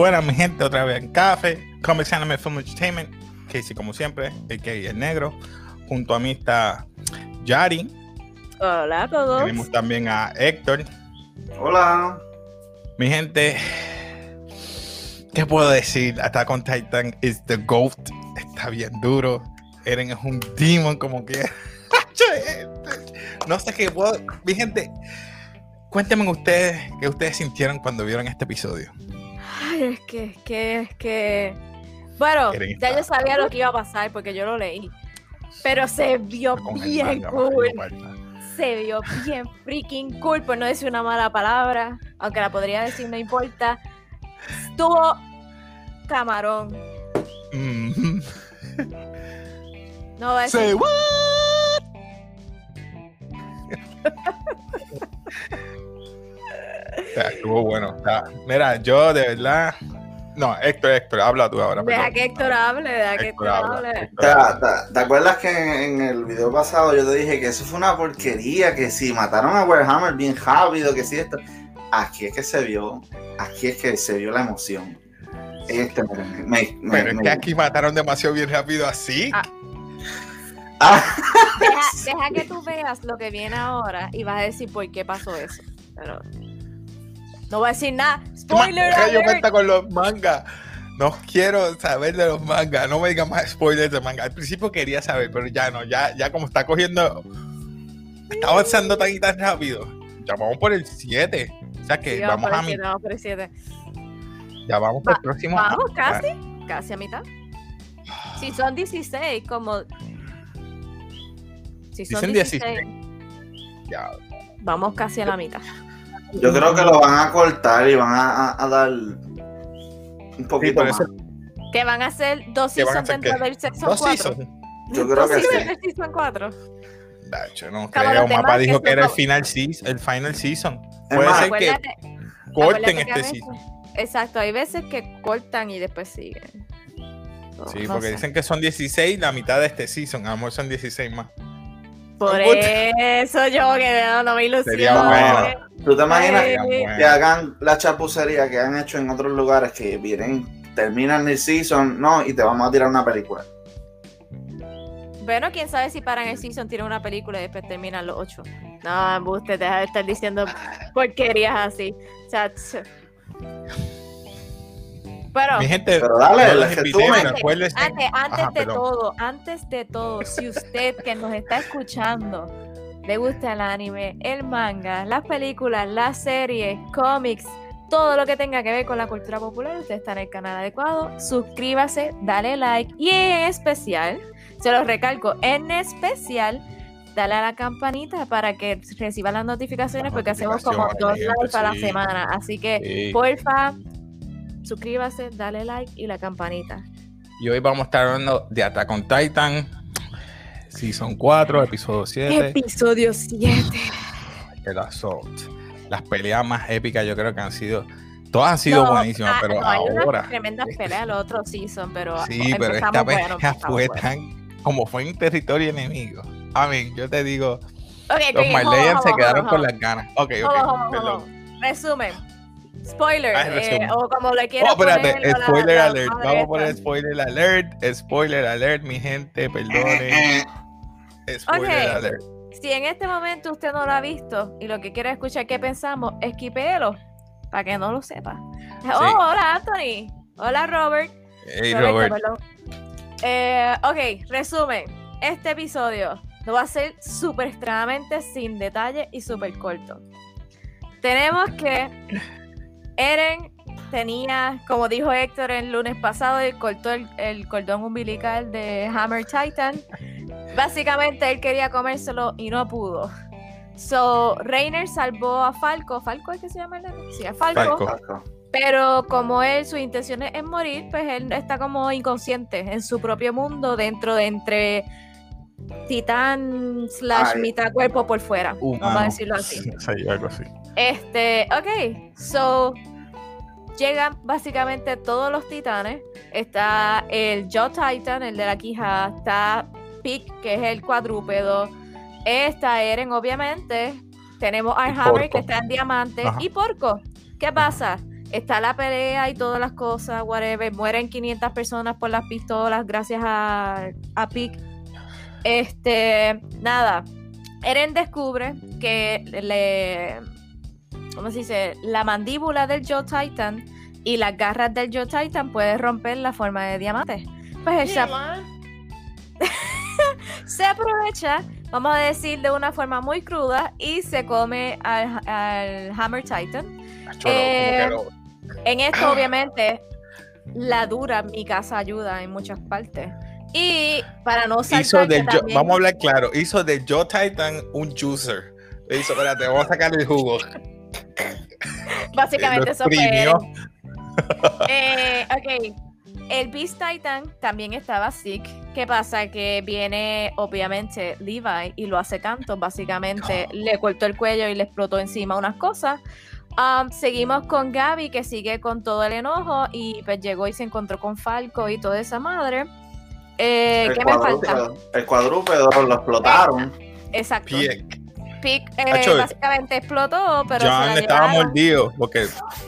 Buenas, mi gente, otra vez en Café, Comics Anime Film Entertainment, Casey como siempre, el que el negro, junto a mí está Yari. Hola a todos. Tenemos también a Héctor. Hola. Mi gente, ¿qué puedo decir? Attack on Titan is the GOAT, está bien duro. Eren es un demon como que... no sé qué puedo... Mi gente, cuéntenme ustedes qué ustedes sintieron cuando vieron este episodio. Es que, es que, es que. Bueno, ya yo sabía lo que iba a pasar porque yo lo leí. Pero se vio bien cool. Se vio bien freaking cool, por no decir una mala palabra. Aunque la podría decir, no importa. Estuvo camarón. Mhm. No voy a decir. Say what? Estuvo bueno. O sea, mira, yo de verdad. No, Héctor, Héctor, habla tú ahora. Deja perdón. que Héctor hable, deja que Héctor hable. Héctor ¿Te, habla. te- te acuerdas que en, en el video pasado yo te dije que eso fue una porquería? Que si mataron a Warhammer bien rápido, que si esto. Aquí es que se vio, aquí es que se vio la emoción. Este, me, me- me- Pero es me- que aquí mataron demasiado bien rápido así. Ah. Ah, Deja, deja que tú veas lo que viene ahora y vas a decir por qué pasó eso. Pero no voy a decir nada. Spoiler yo alert. cuenta con los mangas. No quiero saber de los mangas. No me digan más spoilers de manga. Al principio quería saber, pero ya no. Ya, ya como está cogiendo. Está avanzando tan y tan rápido. Ya vamos por el 7. O sea que Sí, vamos a el mi, siete, vamos por el siete. ya vamos por el próximo. Vamos, ah, casi. Casi a mitad. Si son 16, como. Si son Dicen 16, 16. Ya, vamos casi a la mitad. Yo creo que lo van a cortar y van a, a- a dar un poquito por más. eso- Que van a hacer dos ¿Qué van a seasons dentro qué? del season Dos 4. seasons. Yo creo que sí. del season 4. Dacho, no creo. Mapa dijo que era el final season. El final season. Puede más, ser que Acuérdate, corten este veces- season. Exacto, hay veces que cortan y después siguen. Sí, no porque sé. dicen que son 16 la mitad de este season. A lo mejor son 16 más. Por eso yo que no, no me ilusiono. Bueno. ¿Tú te imaginas Ay, que bueno. hagan la chapucería que han hecho en otros lugares que vienen, terminan el season, no, y te vamos a tirar una película? Bueno, quién sabe si paran el season, tiran una película y después terminan los ocho. No, embuste, deja de estar diciendo porquerías así. O sea, tch. Pero Mi gente, Pero dale, los invité, antes, antes Ajá, de perdón. todo, antes de todo, si usted que nos está escuchando le gusta el anime, el manga, las películas, las series, cómics, todo lo que tenga que ver con la cultura popular, usted está en el canal adecuado. Suscríbase, dale like y en especial, se los recalco, en especial, dale a la campanita para que reciba las notificaciones Las porque hacemos como dos lives a la semana. Así que, Sí. porfa, suscríbase, dale like y la campanita. Y hoy vamos a estar hablando de Attack on Titan, Season 4, episodio 7, Episodio 7. el Assault. Las peleas más épicas yo creo que han sido, todas han sido No, buenísimas, ah, pero no, ahora, tremendas peleas los otros season, pero sí, pero esta pelea bueno, fue bueno. tan, como fue en territorio enemigo. A mí, yo te digo, Ok, los ok, Marleyans se on, quedaron con on, las ganas. Ok, ok, perdón. Resumen. Spoiler. Ah, eh, o como le quieras Oh, espérate, poner, la- spoiler la alert. Vamos a poner esta. spoiler alert. Spoiler alert, mi gente, perdone. Spoiler alert. Si en este momento usted no lo ha visto y lo que quiere escuchar qué pensamos, esquipéelo para que no lo sepa. Oh, hola Anthony. Hola Robert. Hey, Robert. perdón. Eh, ok, resumen. Este episodio lo va a ser súper extremadamente sin detalle y súper corto. Tenemos que Eren tenía, como dijo Héctor el lunes pasado, él cortó el, el cordón umbilical de Hammer Titan. Básicamente él quería comérselo y no pudo. So, Reiner salvó a Falco. ¿Falco es que se llama el? Sí, a Falco. Falco. Pero como él, su intención es morir, pues él está como inconsciente en su propio mundo, dentro de entre titán slash Ay. mitad cuerpo por fuera. Vamos a Humano. decirlo así. Sí, algo así. Este, ok, so llegan básicamente todos los titanes. Está el Joe Titan, el de la quija, está Pick, que es el cuadrúpedo. Está Eren, obviamente. Tenemos a Hammer, Porco. que está en diamante. Ajá. Y Porco. ¿Qué pasa? está la pelea y todas las cosas, whatever. Mueren 500 personas por las pistolas gracias a, a Pick. Este, nada. Eren descubre que le. ¿Cómo se dice? La mandíbula del Joe Titan y las garras del Joe Titan puede romper la forma de diamante. Pues él se, se aprovecha, vamos a decir de una forma muy cruda, y se come al, al Hammer Titan. Como Eh, lo- En esto, obviamente, la dura mi casa ayuda en muchas partes. Y para no saltar hizo que del Joe- también- vamos a hablar claro, hizo de Joe Titan un juicer. Le hizo, espérate, vamos a sacar el jugo. básicamente eso fue. Eh, ok. El Beast Titan también estaba sick. ¿Qué pasa? Que viene, obviamente, Levi y lo hace canto. Básicamente le cortó el cuello y le explotó encima unas cosas. Um, seguimos con Gaby, que sigue con todo el enojo. Y pues llegó y se encontró con Falco y toda esa madre. Eh, el, ¿Qué me falta? cuadrúpedo, el cuadrúpedo lo explotaron. Exacto. Pick eh, Acho, básicamente explotó, pero. se John la estaba mordido porque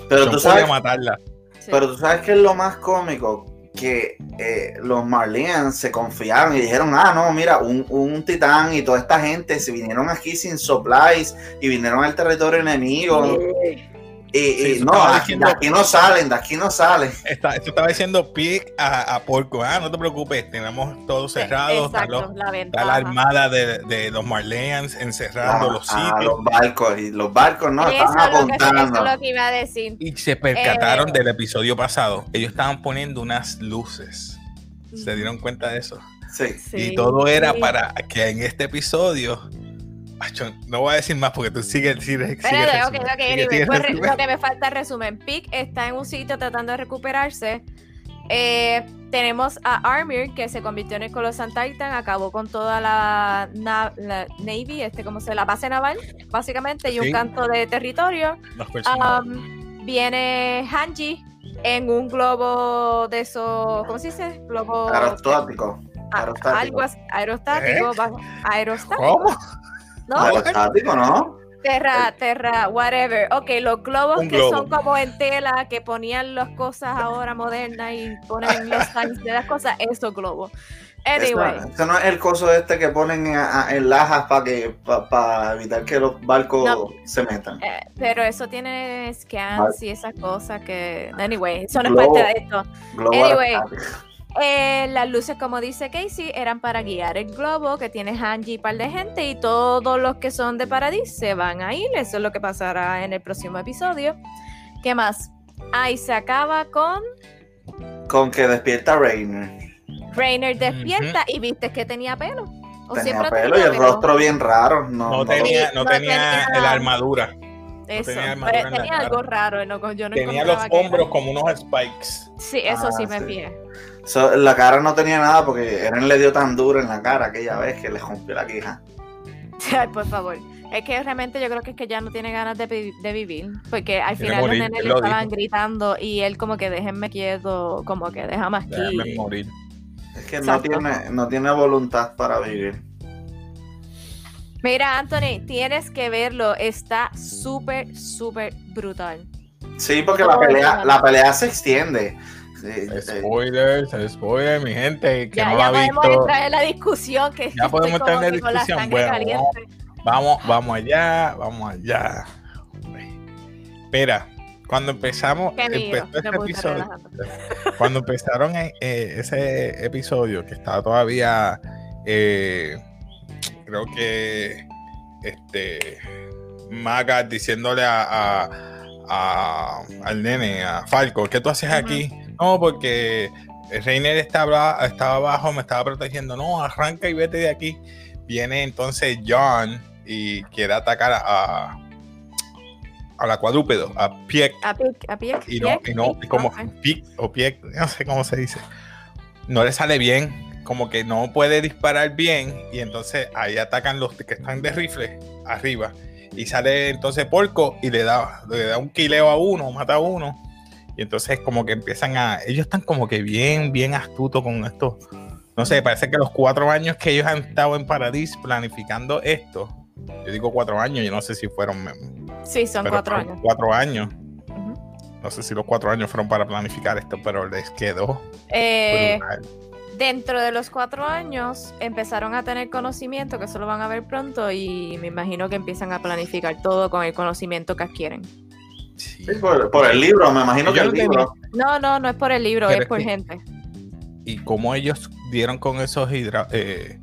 Pero John tú podía sabes, matarla. Sí. pero tú sabes que es lo más cómico que eh, los Marlians se confiaron y dijeron, ah, no, mira, un, un titán y toda esta gente se vinieron aquí sin supplies y vinieron al territorio enemigo. Y, y Sí, no, de- diciendo- de aquí no salen, de aquí no salen. Está, esto estaba diciendo Pig a, a Porco. Ah, no te preocupes, tenemos todo cerrado. Está, Exacto, los- la está la armada de, de los Marleans encerrando los Ah, los barcos, y los barcos no eso, estaban es lo que, eso apuntando. es lo que iba a decir. Y se percataron Eh. del episodio pasado. Ellos estaban poniendo unas luces. ¿Se dieron cuenta de eso? Sí. Sí, y todo era sí. para que en este episodio. No voy a decir más porque tú sigues. resumen, sigue, anyway, pues, resumen. lo que me falta es resumen. Pick está en un sitio tratando de recuperarse. Eh, tenemos a Armir que se convirtió en el Colossal Titan, acabó con toda la, na- la Navy, este como se la base naval, básicamente, y un Sí. canto de territorio. Um, viene Hanji en un globo de esos, ¿cómo se dice? Globo Aerostático. a- aerostático. algo así, aerostático, va- aerostático, ¿Eh? ¿Cómo? ¿No? Aerostático, ¿no? Terra, terra, whatever. Ok, los globos Un que globo. son como en tela, que ponían las cosas ahora modernas y ponen los signs de las cosas, esos globos. Anyway, Eso, eso no es el coso este que ponen en, lajas para que para evitar que los barcos No. se metan. eh, pero eso tiene scans Vale. y esas cosas que. Anyway, eso no es parte de esto. Globo Anyway. Eh, las luces, como dice Casey, eran para guiar el globo que tiene Hanji y par de gente y todos los que son de Paradis se van a ir. Eso es lo que pasará en el próximo episodio. ¿Qué más? Ahí se acaba con Con que despierta Rainer. Rainer despierta y viste que tenía pelo. O Tenía pelo y el rostro bien raro. No, No no- tenía, no no tenía tenía- la armadura. Eso. tenía pero tenía algo raro. no- yo no Tenía los hombros como unos spikes. Sí, eso Ah, sí me sí. fijé. So, la cara no tenía nada porque Eren le dio tan duro en la cara aquella vez que le rompió la quija. Ay, por favor. Es que realmente yo creo que es que ya no tiene ganas de, de vivir. Porque al Quiere final morir, los nenes le lo estaban dijo. gritando y él como que déjenme quieto, como que déjame aquí. morir. Es que no tiene, no tiene voluntad para vivir. Mira, Anthony, tienes que verlo. Está súper, súper brutal. Sí, porque la pelea, el- la pelea se extiende. Spoilers, spoiler, mi gente, que Ya, no ya ha podemos visto. entrar en la discusión. Que Ya podemos entrar en la la discusión. sangre Bueno, caliente. Vamos, vamos allá, vamos allá. Espera, cuando empezamos, empezó este episodio, cuando empezaron eh, eh, ese episodio que estaba todavía, eh, creo que, este, Maga diciéndole a, a- a- al nene, a Falco, ¿qué tú haces aquí? No, porque Reiner estaba, estaba abajo, me estaba protegiendo. No, arranca y vete de aquí. Viene entonces John y quiere atacar a, a la cuadrúpedo, a Pieck. A Pic, a. Y no, y no, como ok. Pic o Pieck, no sé cómo se dice. No le sale bien, como que no puede disparar bien. Y entonces ahí atacan los que están de rifle arriba. Y sale entonces Porco y le da, le da un quileo a uno, mata a uno. Y entonces como que empiezan a... Ellos están como que bien, bien astutos con esto. No sé, parece que los cuatro años que ellos han estado en Paradis planificando esto. Yo digo cuatro años, yo no sé si fueron... Sí, son cuatro años. Cuatro años. No sé si los cuatro años fueron para planificar esto, pero les quedó Eh, dentro de los cuatro años empezaron a tener conocimiento, que eso lo van a ver pronto, y me imagino que empiezan a planificar todo con el conocimiento que adquieren. Sí. Por, por el libro, me imagino Yo que el libro. No, no, no es por el libro, Pero es por que- gente. Y cómo ellos dieron con esos hidra eh,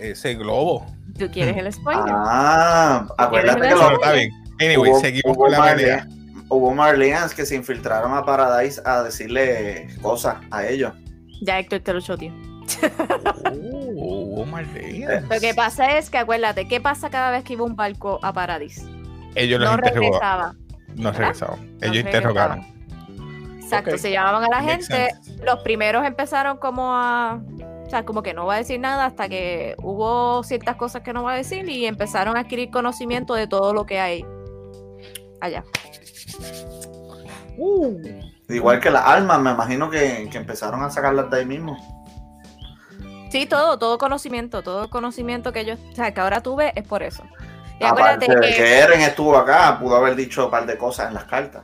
ese globo. ¿Tú quieres el spoiler? Ah, acuérdate que lo- está bien. Anyway, hubo, seguimos hubo con la hubo Marleans que se infiltraron a Paradise a decirle cosas a ellos. Ya Héctor te lo choteó. Oh, Marleyan. Lo que pasa es que acuérdate, ¿qué pasa cada vez que iba un barco a Paradis? Ellos los No regresaba. No regresaban. Ellos No interrogaron. Exacto, se llamaban a la Makes gente. sense. Los primeros empezaron como a. O sea, como que no va a decir nada hasta que hubo ciertas cosas que no va a decir y empezaron a adquirir conocimiento de todo lo que hay allá. Igual que las armas, me imagino que, que empezaron a sacarlas de ahí mismo. Sí, todo, todo conocimiento, todo conocimiento que yo, o sea, que ahora tuve es por eso. Y Aparte de que, que Eren estuvo acá, pudo haber dicho un par de cosas en las cartas.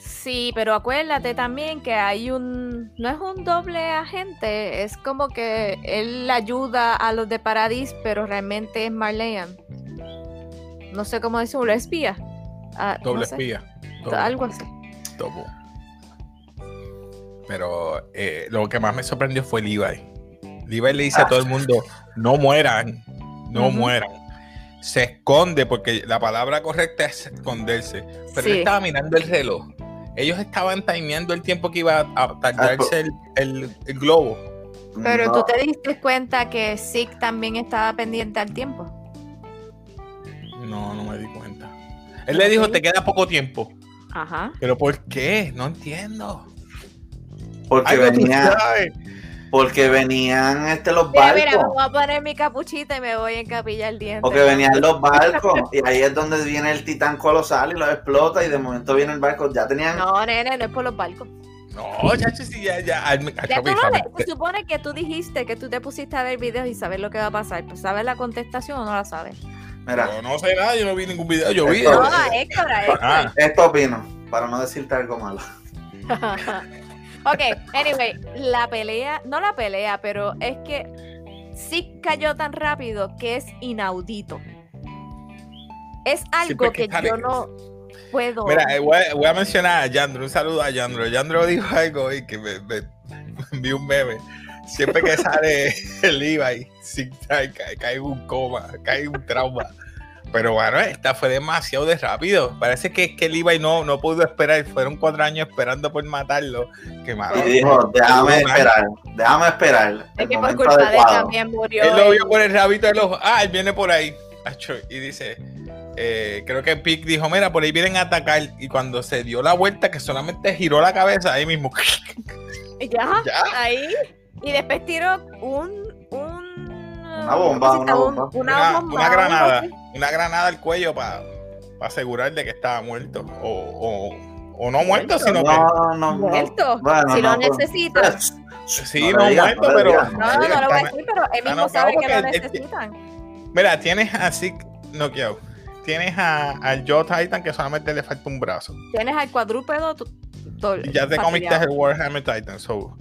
sí, pero acuérdate también que hay un, no es un doble agente, es como que él ayuda a los de Paradis, pero realmente es Marleyan. No sé cómo decirlo, espía. Ah, no Doble sé, espía. Doble. Algo así. Topo. Pero eh, lo que más me sorprendió fue Levi. Levi le dice a todo el mundo, no mueran, no mueran. Se esconde porque la palabra correcta es esconderse. Pero él Sí. estaba mirando el reloj. Ellos estaban timeando el tiempo que iba a tardarse el, el- el globo. Pero No, tú te diste cuenta que Zeke también estaba pendiente al tiempo. No, no me di cuenta. Él le dijo, te queda poco tiempo. Ajá. ¿Pero por qué? No entiendo. porque, tú venía. Porque venían este, los Mira, mira, me barcos. voy a poner mi capuchita y me voy a encapillar el diente. Porque venían los barcos. y ahí es donde viene el titán colosal y los explota. Y de momento viene el barco. Ya tenían. No, nene, no es por los barcos. No, ya, ya. al- Ya tú lo ves, se supone que tú dijiste que tú te pusiste a ver videos y sabes lo que va a pasar. Pues sabes la contestación o no la sabes. Mira, Yo no sé nada, yo no vi ningún video. Yo vi. Esto- No, Héctor. ah, esto opino. Para no decirte algo malo. ok, anyway, la pelea, no la pelea, pero es que sí cayó tan rápido que es inaudito. Es algo que yo no puedo. Mira, eh, voy, a, voy a mencionar a Yandro, un saludo a Yandro. Yandro dijo algo y que me, me- me envió un meme. Siempre que sale el Levi, sí, cae, cae, un coma, cae un trauma. Pero bueno, esta fue demasiado de rápido. Parece que, que Levi no, no pudo esperar. Fueron cuatro años esperando por matarlo. Que malo. Y dijo, déjame esperar. Déjame esperar. es el que por culpa de él adecuado". también murió. Él lo vio por el rabito del ojo. Ah, él viene por ahí. Y dice, eh, creo que Pic dijo, mira, por ahí vienen a atacar. Y cuando se dio la vuelta, que solamente giró la cabeza, ahí mismo. Ya, Ya. ahí. Y después tiró un. un Una bomba, ¿cómo se una bomba. Una, Una, bomba, una algo granada. Una granada al cuello para asegurar de que estaba muerto. O, o, o no muerto, sino que. No, no, no. Muerto. Bueno, si no, lo pues- necesitan. Sí, No no, muerto, no pero. No, no, no lo voy a decir, pero él mismo sabe que lo porque él- él- necesitan. Mira, tienes así noqueado. Tienes a, al Joe Titan que solamente le falta un brazo. Tienes al cuadrúpedo. Y ya te comiste el Warhammer Titan. So,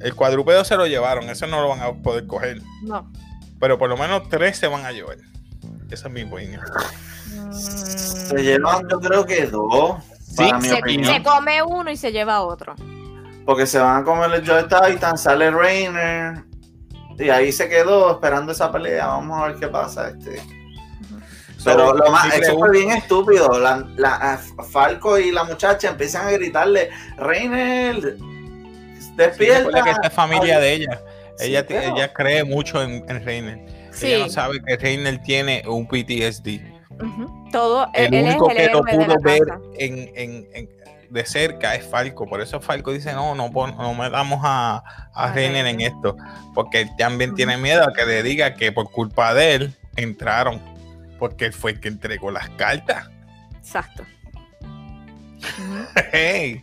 el cuadrúpedo se lo llevaron. Eso no lo van a poder coger. No. Pero por lo menos tres se van a llevar. Esa es mi opinión. Se llevan, yo creo que dos. Sí, para mi Se, opinión. se come uno y se lleva otro. Porque se van a comer el Joy Titan, sale Rainer. Y ahí se quedó esperando esa pelea. Vamos a ver qué pasa. Este. Pero lo más, eso fue bien estúpido. La, la- Falco y la muchacha empiezan a gritarle: Reiner, Sí, despierta. recuerda que esta es familia de ella. Sí, Ella, ella cree mucho en, en Reiner. Sí. Ella no sabe que Reiner tiene un PTSD. Todo. El él único es que el la pudo ver en, en- en- de cerca es Falco. Por eso Falco dice, no, no, no metamos a, a A Reiner en esto. Porque él también tiene miedo a que le diga que por culpa de él entraron. Porque él fue el que entregó las cartas. Exacto. Ujú. Hey.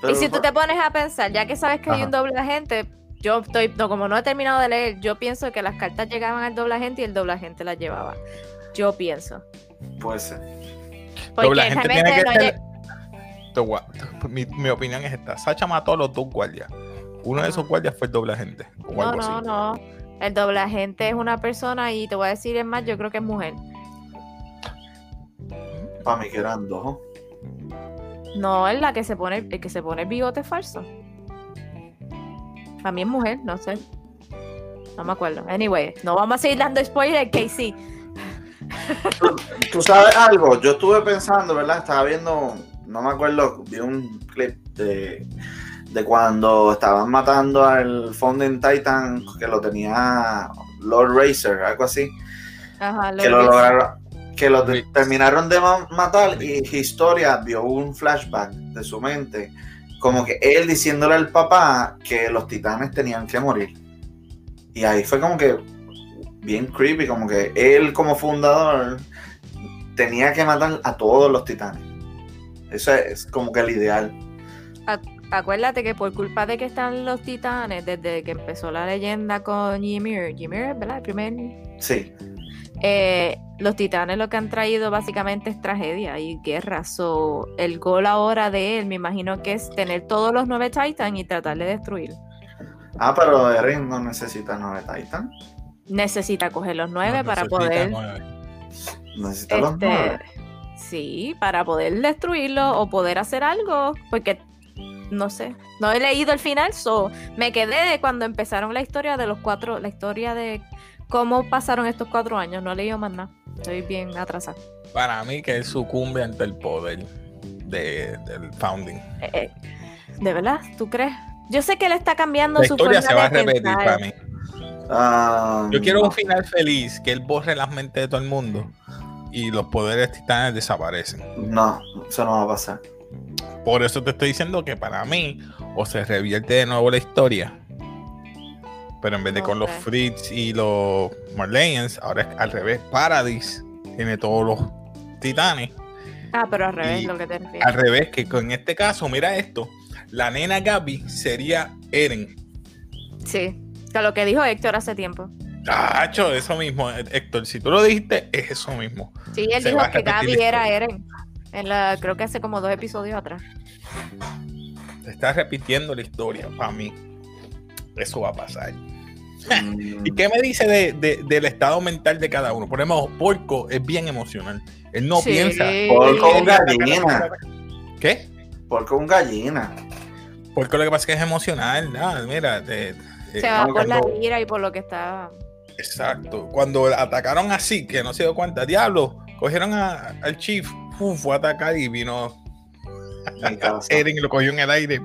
Pero y si tú te pones a pensar, ya que sabes que hay un doble agente, yo estoy, no, como no he terminado de leer, yo pienso que las cartas llegaban al doble agente y el doble agente las llevaba. Yo pienso. Puede ser. Porque Doble agente tiene que no ser- lle- mi, mi opinión es esta. Sacha mató a los dos guardias. Uno de esos guardias fue el doble agente. O No, algo no, así. no. El doble agente es una persona y te voy a decir es más, yo creo que es mujer. Para mí que eran dos. No es la que se pone, el que se pone el bigote falso. Para mí es mujer, no sé. No me acuerdo. Anyway, no vamos a seguir dando spoiler, Casey. Tú sabes algo, yo estuve pensando, ¿verdad? Estaba viendo, no me acuerdo, vi un clip de, de cuando estaban matando al Founding Titan que lo tenía Lord Racer, algo así, Ajá, que lo lograron, que lo terminaron de ma- matar y Historia vio un flashback de su mente, como que él diciéndole al papá que los titanes tenían que morir. Y ahí fue como que bien creepy, como que él como fundador tenía que matar a todos los titanes. Eso es como que el ideal. Acuérdate que por culpa de que están los titanes, desde que empezó la leyenda con Ymir, Ymir, ¿verdad? El primer Sí, eh, los titanes lo que han traído básicamente es tragedia y guerra. So, el gol ahora de él, me imagino que es tener todos los nueve Titans y tratar de destruir. Ah, pero Eren no necesita nueve Titan. Necesita coger los nueve No para poder. nueve. Necesita los Este, nueve. sí, para poder destruirlo o poder hacer algo, porque no sé, no he leído el final, so me quedé de cuando empezaron la historia de los cuatro, la historia de cómo pasaron estos cuatro años, no he leído más nada, estoy bien atrasada. Para mí que él sucumbe ante el poder de- del founding. Eh, eh, ¿De verdad? ¿Tú crees? Yo sé que él está cambiando La su historia forma se va a repetir pensar. para mí. Ah, Yo quiero no. un final feliz, que él borre las mentes de todo el mundo y los poderes titanes desaparecen. No, eso no va a pasar. Por eso te estoy diciendo que para mí o se revierte de nuevo la historia, pero en vez de No con los. Fritz y los Marleyans, ahora es al revés. Paradis tiene todos los titanes. Ah, pero al revés, Y lo que te refieres. Al revés, que con este caso, mira esto, la nena Gaby sería Eren. Sí, que lo que dijo Héctor hace tiempo. Tacho, eso mismo, Héctor. Si tú lo dijiste, es eso mismo. Sí, él Se dijo que Gaby era. Eren. En la, creo que hace como dos episodios atrás. Se está repitiendo la historia para mí. Eso va a pasar. Mm, ¿Y qué me dice de- de- del estado mental de cada uno? Por ejemplo, Porco es bien emocional. Él no Sí. piensa. Porco un gallina. ¿Qué? Porque un gallina. Porco lo que pasa es que es emocional. Ah, mira, te- te- Se va no, por la ira y por lo que está. Exacto. Cuando atacaron así, que no se dio cuenta, diablo, cogieron a- al chief, uf, fue a atacar y vino. Eren y lo cogió en el aire,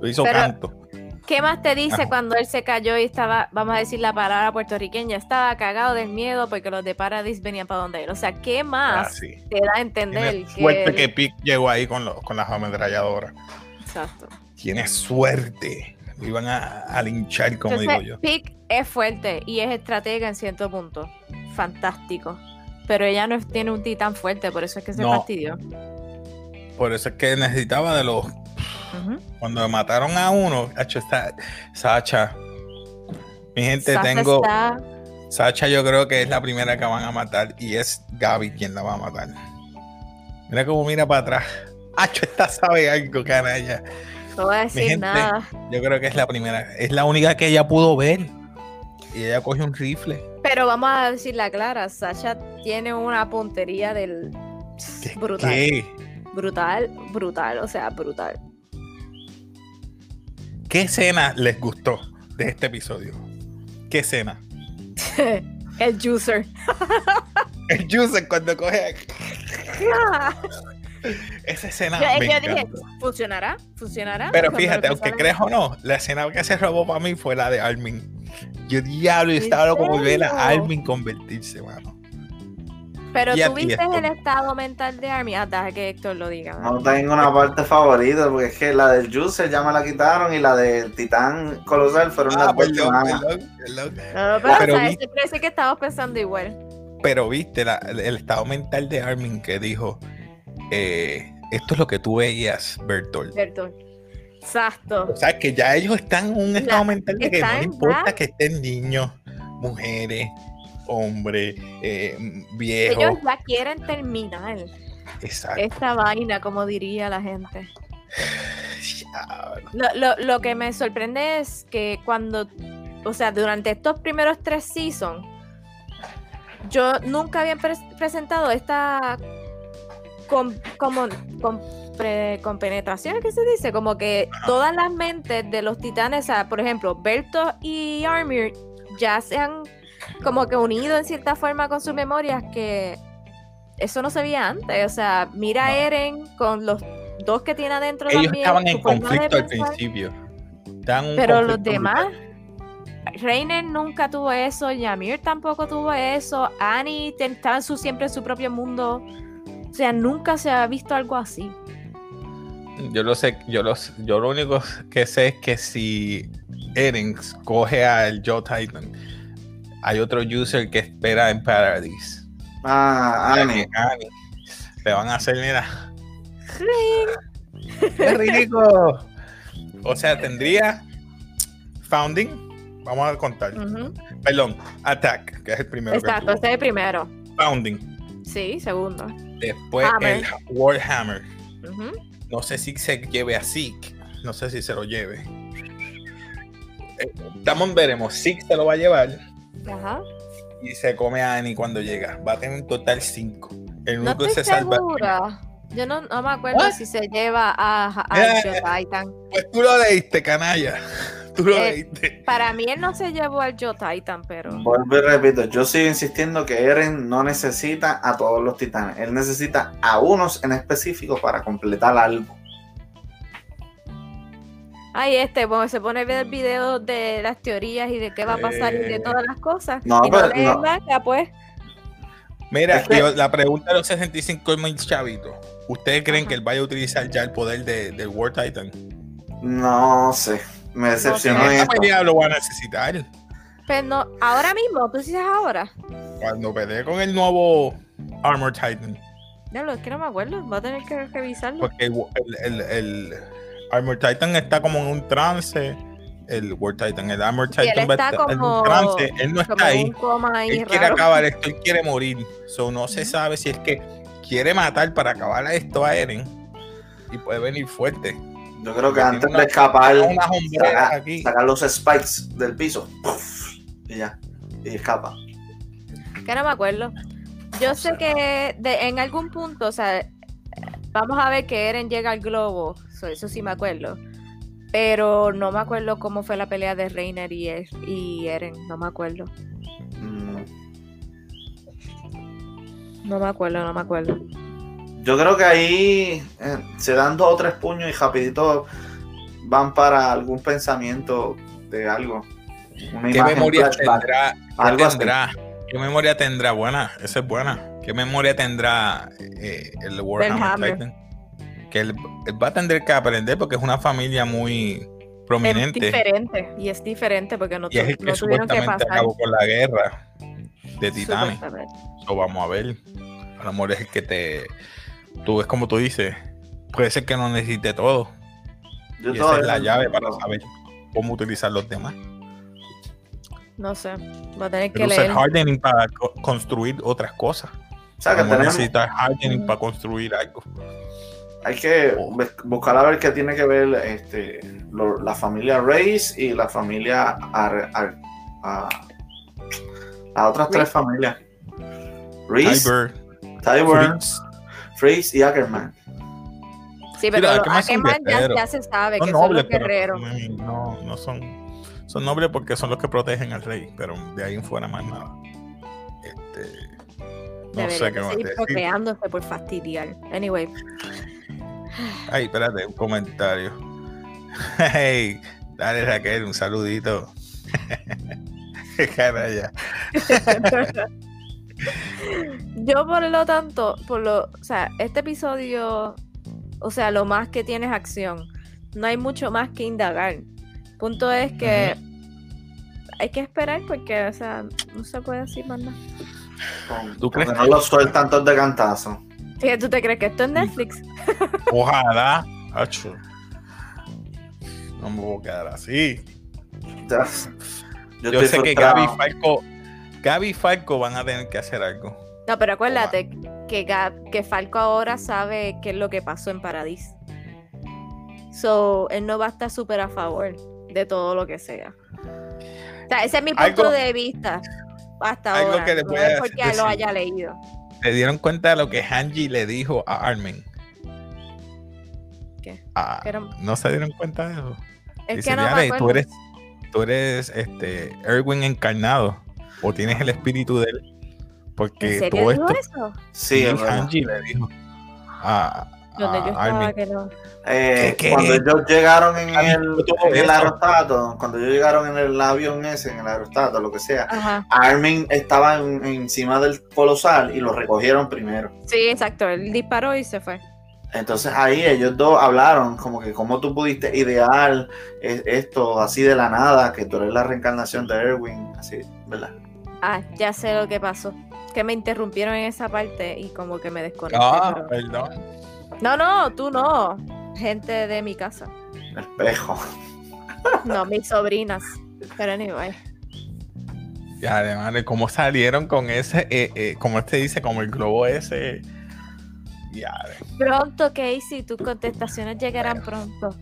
lo hizo Pero- canto. ¿Qué más te dice cuando él se cayó y estaba, vamos a decir la palabra puertorriqueña, estaba cagado del miedo porque los de Paradis venían para donde él? O sea, ¿qué Ah, más sí. te da a entender Tiene que. suerte él- que Pic llegó ahí con, lo- con las ametralladoras. Exacto. Tiene suerte. Lo iban a, a linchar, como digo Entonces, yo. Pic es fuerte y es estratega en cierto punto. Fantástico. Pero ella no tiene un titán fuerte, por eso es que se No. fastidió. Por eso es que necesitaba de los. Ujú. Cuando mataron a uno, hecho está Sacha. Mi gente, Sasha tengo. está- Sacha, yo creo que es la primera que van a matar y es Gaby quien la va a matar. Mira cómo mira para atrás. Hacho, esta sabe algo, canalla. No voy a decir gente, nada. Yo creo que es la primera. Es la única que ella pudo ver. Y ella coge un rifle. Pero vamos a decir la clara, Sasha tiene una puntería del ¿Qué? brutal. ¿Qué? Brutal, brutal, o sea, brutal. ¿Qué escena les gustó de este episodio? ¿Qué escena? El juicer. El Juicer cuando coge. Esa escena. Yo, me yo dije. ¿funcionará? ¿Funcionará? Pero Cuando fíjate, aunque creas o no, la escena que se robó para mí fue la de Armin. Yo diablo, yo ¿En estaba loco por ver a? Armin convertirse, mano. Pero tú viste el estado mental de Army. Ah, deja que Héctor lo diga. No tengo una parte favorita porque es que la del Juicer ya me la quitaron y la del Titán Colosal fueron Ah, las dos semanas. No, no, pero, Pero o sea, parece que estamos pensando igual. Pero viste la- el, el estado mental de Armin que dijo: eh, Esto es lo que tú veías, Bertolt. Bertol. Exacto. O sea, que ya ellos están en un estado mental de que no importa ya- que estén niños, mujeres, hombres, eh, viejos. Ellos ya quieren terminar. Exacto. esta vaina, como diría la gente. Lo, lo- lo que me sorprende es que cuando, o sea, durante estos primeros tres seasons, yo nunca había pres- presentado esta con, como, con, compenetración, ¿qué se dice? Como que todas las mentes de los titanes, o sea, por ejemplo, Berto y Armir ya se han como que unido en cierta forma con sus memorias que eso no se veía antes. O sea, mira a. Eren con los dos que tiene adentro Ellos también, estaban en conflicto al principio. Pero los demás. Reiner nunca tuvo eso, Yamir tampoco tuvo eso, Annie estaba en su, siempre en su propio mundo. O sea, nunca se ha visto algo así. Yo lo sé, yo lo, yo lo único que sé es que si Eren coge al Joe Titan, hay otro user que espera en Paradise. Ah, Annie. Annie. Le van a hacer, mira. ¡Qué rico! O sea, tendría Founding. Vamos a contar. Ujú. Perdón, Attack, que es el primero. Exacto, ese es el primero. Founding. Sí, segundo. Después Hammer. el Warhammer. No sé si se lleve a Zeke. No sé si se lo lleve. Eh, Estamos veremos. Zeke se lo va a llevar Ajá. y se come a Annie cuando llega. Va a tener un total 5. El No único que se salva. segura. Yo no, no me acuerdo What? si se lleva a, a, Eh, Titan. Pues tú lo leíste, canalla. Tú lo Eh, leíste. Para mí él no se llevó al Joe Titan, pero... Vuelvo y repito, yo sigo insistiendo que Eren no necesita a todos los titanes. Él necesita a unos en específico para completar algo. Ay, este, bueno, se pone a ver videos de las teorías y de qué va a pasar y de Eh. todas las cosas. No, y no pero no. manga, pues. Mira, es que- la pregunta de los 65 mil chavitos. ¿Ustedes creen Ajá. que él vaya a utilizar ya el poder de, del War Titan? No sé, me decepcionó No esta pelea lo van a necesitar. Pero no, ahora mismo, tú dices ahora. Cuando pelee con el nuevo Armor Titan. Diablo, es que no me acuerdo. Voy a tener que revisarlo. Porque el, el- el- el Armor Titan está como en un trance. El War Titan, el Armor él Titan va a está estar en como- un trance. Él no Como está ahí. Él quiere acabar esto, él quiere morir. So, no se sabe si es que quiere matar para acabar esto a Eren. Y puede venir fuerte. Yo creo que antes una- de escapar, saca- aquí. sacar los spikes del piso. y ya. Y escapa. Que no me acuerdo. Yo sé que de- en algún punto, o sea, vamos a ver que Eren llega al globo. So, eso sí me acuerdo. Pero no me acuerdo cómo fue la pelea de Reiner y, Er- y Eren. No me acuerdo. Mm, No me acuerdo, no me acuerdo. Yo creo que ahí eh, se dan dos o tres puños y rapidito van para algún pensamiento de algo. Una ¿Qué memoria flashback, tendrá? ¿Qué así. tendrá? ¿Qué memoria tendrá? Buena, esa es buena. ¿Qué memoria tendrá eh, el Warhammer Hammer. Titan? Que él, él va a tener que aprender porque es una familia muy Es prominente. diferente. Y es diferente porque no, Y es el que no tuvieron que supuestamente pasar. acabó con la guerra de titanes. Supuestamente. Eso vamos a ver. A lo mejor es el que te. Tú ves como tú dices. Puede ser que no necesite todo. Yo y esa es la llave para saber cómo utilizar los demás. No sé. Va a tener que usar leer. hardening para co- construir otras cosas. O sea, A que tenemos, necesitas hardening para construir algo. Hay que bu- buscar a ver qué tiene que ver este, lo- la familia Reyes y la familia Ar- Ar- a- las otras tres familias. Reese, Freeze y Ackerman. Sí, pero Ackerman ya, se sabe son que son los guerreros. no, no son. Son nobles porque son los que protegen al rey, pero de ahí en fuera más nada. Este, no sé qué más seguir decir. por fastidiar. Anyway, Ay, espérate, un comentario. Hey, dale Raquel, un saludito. Caraya. yo por lo tanto, por lo, o sea, este episodio, o sea, lo más que tiene es acción. No hay mucho más que indagar. Punto es que hay que esperar porque, o sea, no se puede decir más nada. ¿Tú crees porque no los sueltan todos de cantazo. Sí, ¿Tú te crees que esto es Netflix? Ojalá. Acho. No me voy a quedar así. Ya. Yo, estoy sé que. Gaby y Falco, Gaby y Falco van a tener que hacer algo. No, pero acuérdate que, Ga- que Falco ahora sabe qué es lo que pasó en Paradis. So, él no va a estar súper a favor de todo lo que sea. O sea, ese es mi punto Algo- de vista hasta algo ahora. que no es porque decir. lo haya leído. ¿Se dieron cuenta de lo que Hanji le dijo a Armin? ¿Qué? Ah, ¿No se dieron cuenta de eso? Es Dice, que no me "Dale, acuerdo. tú eres, tú eres este, Erwin encarnado o tienes el espíritu de él. Porque ¿En serio todo dijo esto eso? Sí. Hanji le dijo a, Donde a yo estaba que no. Eh, ¿Qué, qué? Cuando ellos llegaron en Ah, el, en aerostato, cuando ellos llegaron en el avión ese, en el aerostato, lo que sea, Ajá. Armin estaba en- encima del colosal y lo recogieron primero. Sí, exacto. Él disparó y se fue. Entonces ahí ellos dos hablaron como que cómo tú pudiste idear esto así de la nada, que tú eres la reencarnación de Erwin, así, ¿verdad? Ah, ya sé lo que pasó. Que me interrumpieron en esa parte y como que me desconecté. Ah, pero- perdón. No, no, tú no. Gente de mi casa. El espejo. No, mis sobrinas. Pero anyway. Ya, además de cómo salieron con ese, eh, eh, como este dice, como el globo ese. Ya, Pronto, Casey, tus contestaciones llegarán pronto.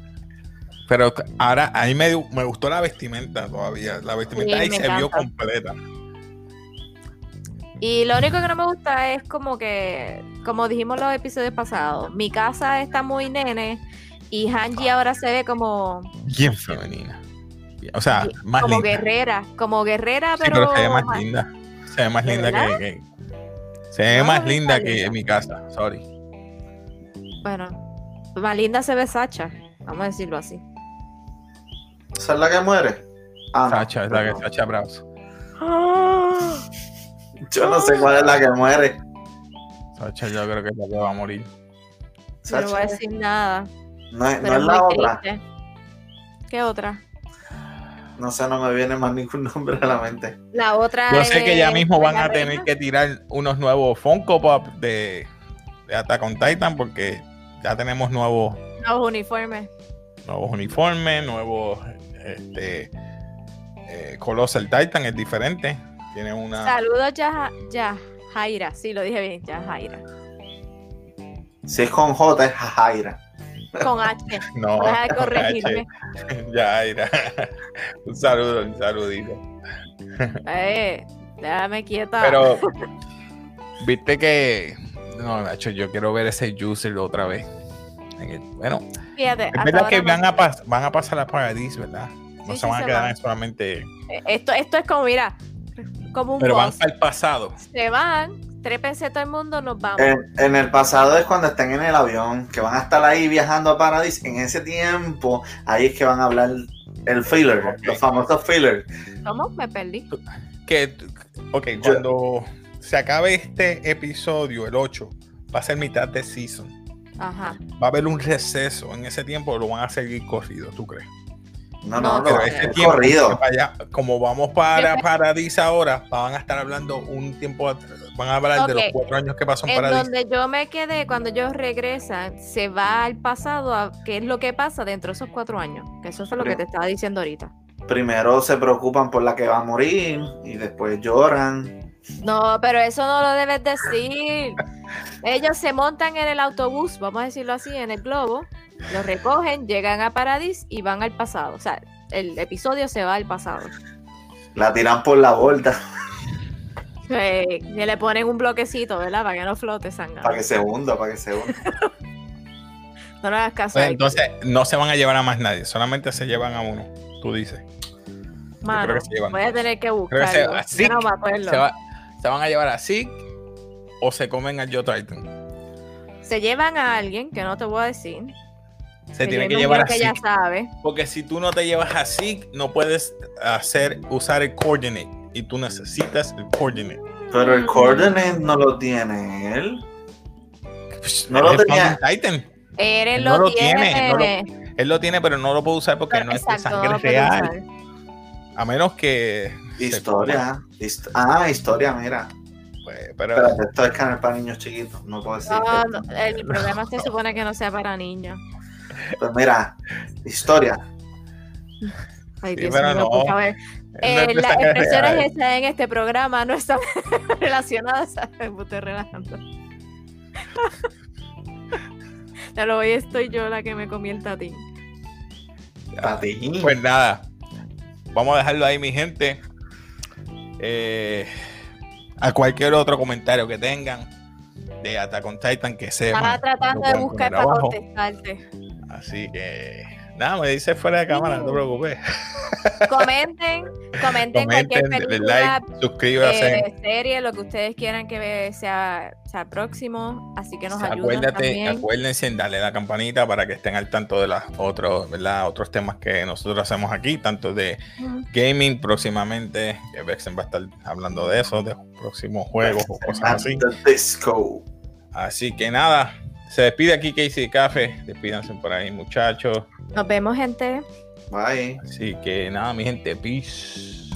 pero ahora a mí me, me gustó la vestimenta todavía. La vestimenta Sí, ahí se vio completa. Y lo único que no me gusta es como que, como dijimos los episodios pasados, mi casa está muy nene y Hanji ahora se ve como, Bien femenina. O sea, más como linda. guerrera, como guerrera, Sí, pero, pero se ve más más- linda. Se ve más ¿De linda que, Se ve No, más linda que en mi casa. Sorry. Bueno, más linda se ve Sacha, vamos a decirlo así. ¿Esa es la que muere? Ah, no, Sacha, es la que. Sacha Bravos. Yo no sé cuál es la que muere. Sacha, yo creo que es la que va a morir. Yo no voy a Sacha, decir nada, no es, no la otra. triste. ¿Qué otra? No sé, no me viene más ningún nombre a la mente. La otra Yo sé que ya mismo van a reina. tener que tirar unos nuevos Funko Pop de, de Attack on Titan porque ya tenemos nuevos, Los uniformes. nuevos uniformes, nuevos este eh, Colossal Titan es diferente. Tiene una Saludos, ya, ya, Jaira. Sí, lo dije bien, ya, Jaira. Si es con J, es Jaira. Con H. no, Deja de corregirme. ya era. un saludo, un saludito. Eh, déjame quieta. Pero viste que no, Nacho, yo quiero ver ese Juicer otra vez. Bueno, Fíjate, es verdad que no. van a, pas- van a pasar a Paradis, ¿verdad? No Sí, se sí, van a quedar solamente. Eh, Esto, esto es como, mira, como un Pero van al pasado. Se van, trépense todo el mundo, nos vamos. En, en el pasado es cuando estén en el avión, que van a estar ahí viajando a Paradis. En ese tiempo, ahí es que van a hablar el filler, los famosos fillers. ¿Cómo? Me perdí. Que, ok, cuando se acabe este episodio, el 8, va a ser mitad de season. Ajá. Va a haber un receso. En ese tiempo lo van a seguir corrido, ¿tú crees? No, No, no, pero no, ese es tiempo, corrido. vaya- como vamos para Paradis ahora, van a estar hablando un tiempo, at- van a hablar de los cuatro años que pasó en En Paradis. donde yo me quedé, cuando ellos regresan, se va al pasado a qué es lo que pasa dentro de esos cuatro años. Que eso fue lo que te estaba diciendo ahorita. Primero se preocupan por la que va a morir y después lloran. No, pero eso no lo debes decir. Ellos se montan en el autobús, vamos a decirlo así, en el globo, lo recogen, llegan a Paradis y van al pasado. O sea, el episodio se va al pasado. La tiran por la borda Eh, y le ponen un bloquecito, ¿verdad? Para que no flote sangre. para que se hunda, para que se hunda. No le hagas caso. Pues a entonces no se van a llevar a más nadie, solamente se llevan a uno, tú dices. Mano, creo que se llevan. voy a tener que que se- buscarlo. así Yo no me acuerdo. Se, va- se van a llevar a Zeke o se comen al Joe Titan. Se llevan a alguien que no te voy a decir. Se tiene que llevar a que ya Zeke. sabe. Porque si tú no te llevas a Zeke, no puedes hacer, usar el coordinate. Y tú necesitas el coordinate. Pero el coordinate no lo tiene él. No Él lo es tenía. Titan. Él No lo, tiene, tiene. no lo- Él lo tiene, pero no lo puede usar porque no es de sangre no real. usar. A menos que. Historia. Hist- ah, historia, mira. pues, pero esto es canal para niños chiquitos. No puedo decir. No, esto. no, el problema se supone que no sea para niños. Pues mira, historia. Ay, Sí, Dios pero mío, no. no Eh, las expresiones que están en este programa no están relacionadas a me estoy relajando. Ya lo hoy estoy yo la que me comí el tatín. Patín. Pues nada, vamos a dejarlo ahí, mi gente. Eh, a cualquier otro comentario que tengan de Attack on Titan que sepan. Estaba tratando de buscar para abajo. contestarte. Así que nada, me dice fuera de cámara, no te preocupes. Comenten, comenten, cualquier Comenten, película, like, suscríbanse. eh, serie, lo que ustedes quieran que sea, sea próximo. Así que nos ayuden Acuérdate, también. acuérdense en darle la campanita para que estén al tanto de los otros, ¿verdad? otros temas que nosotros hacemos aquí, tanto de gaming próximamente, que Vexen va a estar hablando de eso, de próximos juegos o cosas así. Disco. Así que nada, se despide aquí Casey Café, despídanse por ahí muchachos. Nos vemos, gente. Bye. Así que nada, mi gente, peace.